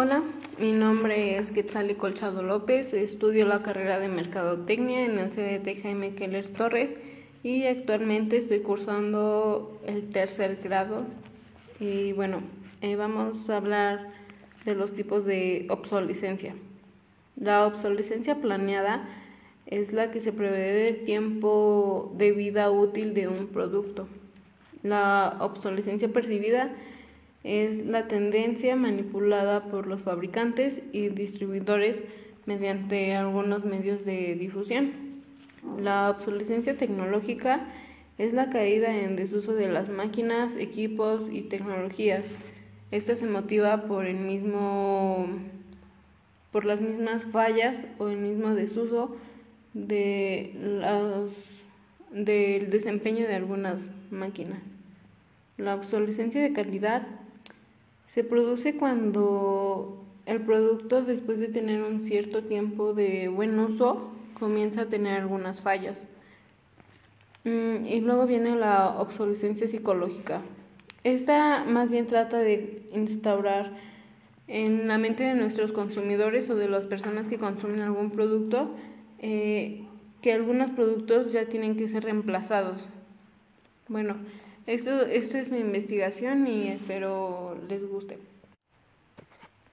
Hola, mi nombre es Quetzali Colchado López, estudio la carrera de Mercadotecnia en el CBT Jaime Keller Torres y actualmente estoy cursando el tercer grado. Y bueno, eh, vamos a hablar de los tipos de obsolescencia. La obsolescencia planeada es la que se prevé de tiempo de vida útil de un producto. La obsolescencia percibida es la tendencia manipulada por los fabricantes y distribuidores mediante algunos medios de difusión. La obsolescencia tecnológica es la caída en desuso de las máquinas, equipos y tecnologías. Esta se motiva por el mismo por las mismas fallas o el mismo desuso de los, del desempeño de algunas máquinas. La obsolescencia de calidad se produce cuando el producto, después de tener un cierto tiempo de buen uso, comienza a tener algunas fallas. Mm, y luego viene la obsolescencia psicológica. Esta más bien trata de instaurar en la mente de nuestros consumidores o de las personas que consumen algún producto eh, que algunos productos ya tienen que ser reemplazados. Bueno, esto, esto es mi investigación y espero les guste.